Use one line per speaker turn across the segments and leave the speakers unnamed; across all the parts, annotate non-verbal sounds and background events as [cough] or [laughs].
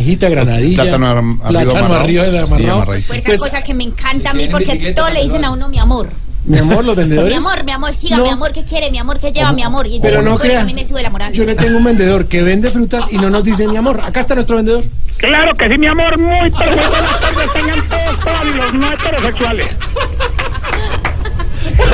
Naranjita, granadilla,
Plátano arriba
plátano
amarrado.
arriba del
Sí,
amarrado.
amarradito.
Pues una
Pues,
cosa que me encanta a mí porque todo le dicen a uno mi amor.
mi amor, los vendedores. [laughs]
Mi amor, mi amor, siga,
No.
mi amor, ¿qué quiere? Mi amor, ¿qué lleva? Mi amor. Y
Pero no crea.
A mí me sube la moral.
Yo le tengo un vendedor que vende frutas y no nos dice mi amor. Acá está nuestro vendedor.
Claro que sí, mi amor, muy [laughs] pero muy buenas tardes, tengan todos, todas y los no heterosexuales.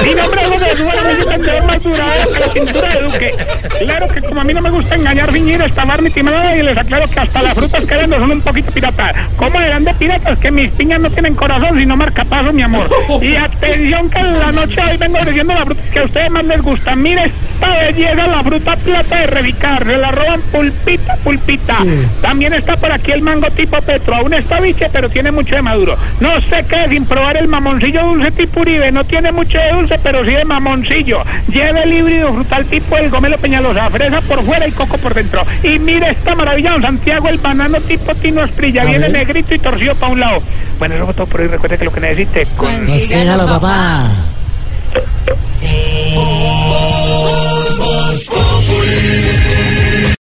Mi nombre es Eduardo, soy el vendedor más duradero que la cintura de Duque. Claro que como a mí no me gusta engañar, fingir, estafar ni timar, y les aclaro que hasta las frutas que vendo son un poquito piratas. ¿Cómo eran de piratas? Que mis piñas no tienen corazón, sino marcapaso, mi amor. Y atención que en la noche hoy vengo ofreciendo la fruta que a ustedes más les gusta. Mire esta belleza, la fruta plata de Revicar. Se la roban pulpita, pulpita.
Sí.
También está por aquí el mango tipo Petro. Aún está biche, pero tiene mucho de maduro. No sé qué, sin probar el mamoncillo dulce tipo Uribe. No tiene mucho de dulce, pero sí de mamoncillo. Lleva el híbrido frutal tipo el gomelo peñalosa. Fresa por fuera y coco por dentro. Y mire esta maravilla, don Santiago, el banano tipo Tino Esprilla.
A
Viene
ver.
negrito y torcido para un lado. Bueno, eso fue todo por hoy. Recuerde que lo que necesite. Con...
Consígalo,
papá.